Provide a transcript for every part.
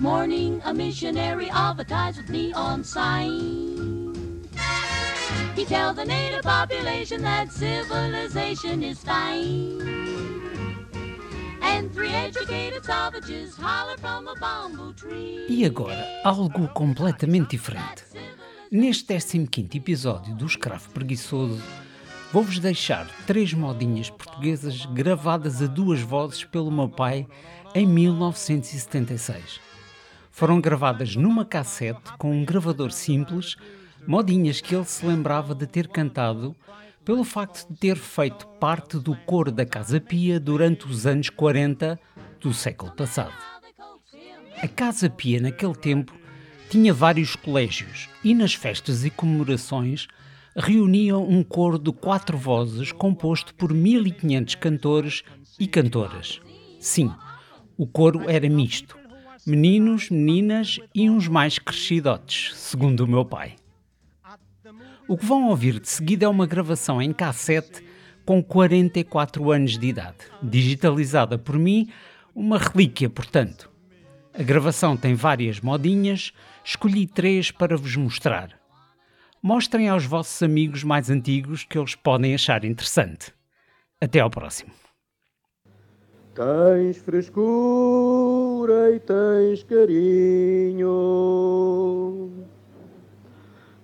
Morning a missionary advertised with neon. He tell the native population that civilization is fine. E agora, algo completamente diferente. Neste 15 episódio do Escravo Preguiçoso, vou-vos deixar três modinhas portuguesas gravadas a duas vozes pelo meu pai em 1976. Foram gravadas numa cassete com um gravador simples, modinhas que ele se lembrava de ter cantado pelo facto de ter feito parte do coro da Casa Pia durante os anos 40 do século passado. A Casa Pia, naquele tempo, tinha vários colégios e nas festas e comemorações reuniam um coro de quatro vozes composto por 1500 cantores e cantoras. Sim, o coro era misto. Meninos, meninas e uns mais crescidotes, segundo o meu pai. O que vão ouvir de seguida é uma gravação em cassete com 44 anos de idade, digitalizada por mim, uma relíquia, portanto. A gravação tem várias modinhas, escolhi três para vos mostrar. Mostrem aos vossos amigos mais antigos que eles podem achar interessante. Até ao próximo. Tens frescura e tens carinho,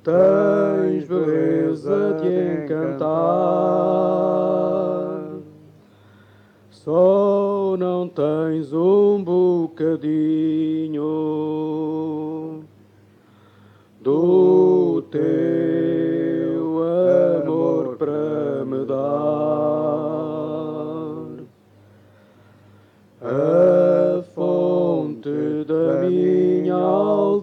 tens beleza de encantar. Só não tens um bocadinho Caminho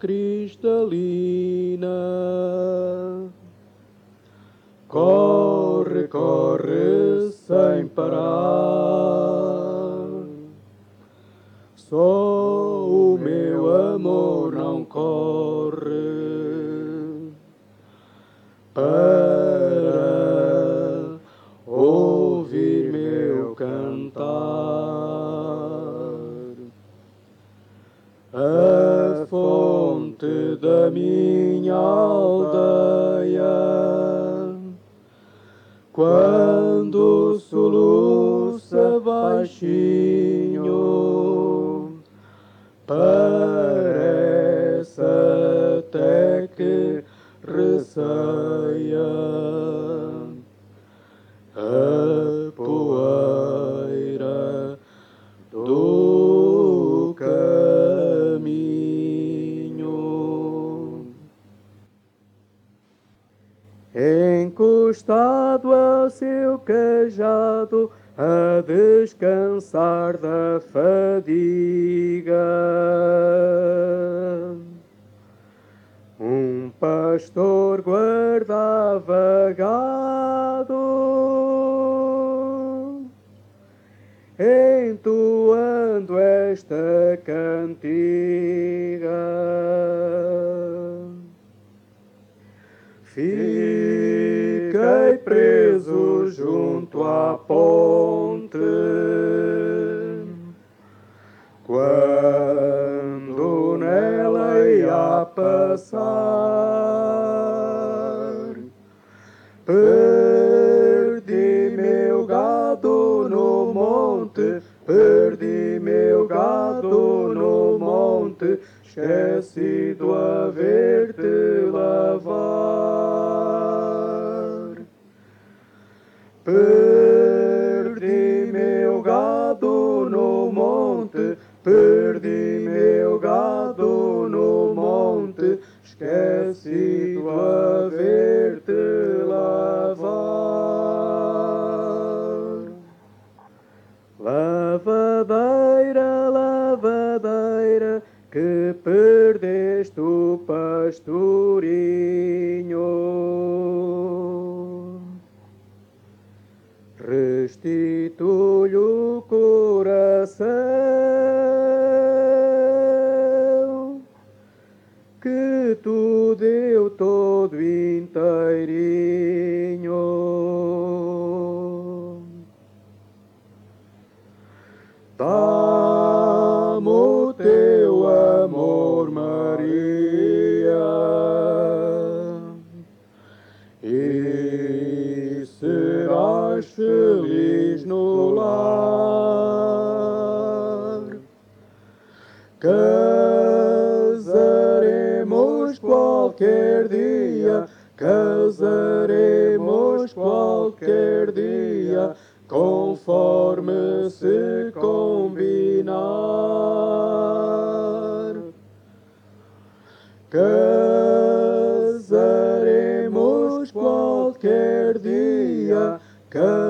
cristalina, corre, corre sem parar. Baixinho, parece até que receia a poeira do caminho. Encostado ao seu cajado, a descansar da fadiga. Um pastor guardava gado, entoando esta cantiga. Fiquei preso junto à ponte passar. Perdi meu gado no monte, perdi meu gado no monte, esquecido a ver-te lavar. Restitui o coração que tu deu todo inteirinho. Qualquer dia, casaremos qualquer dia, conforme se combinar. Casaremos qualquer dia, casaremos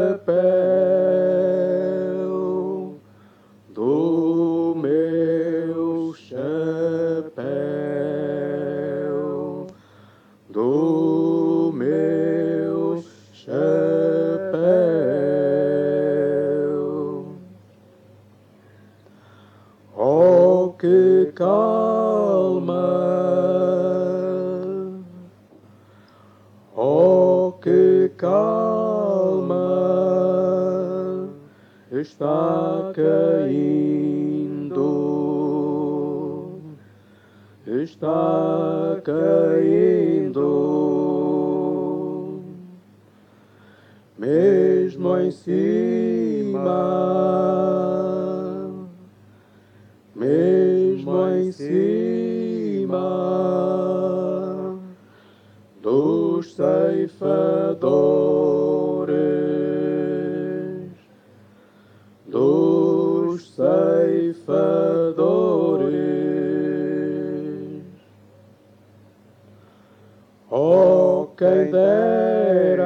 chapéu, do meu chapéu, do meu chapéu. Oh, que calma! Está caindo, está caindo, mesmo em cima. Mesmo em cima. Dos ceifadores, Oh,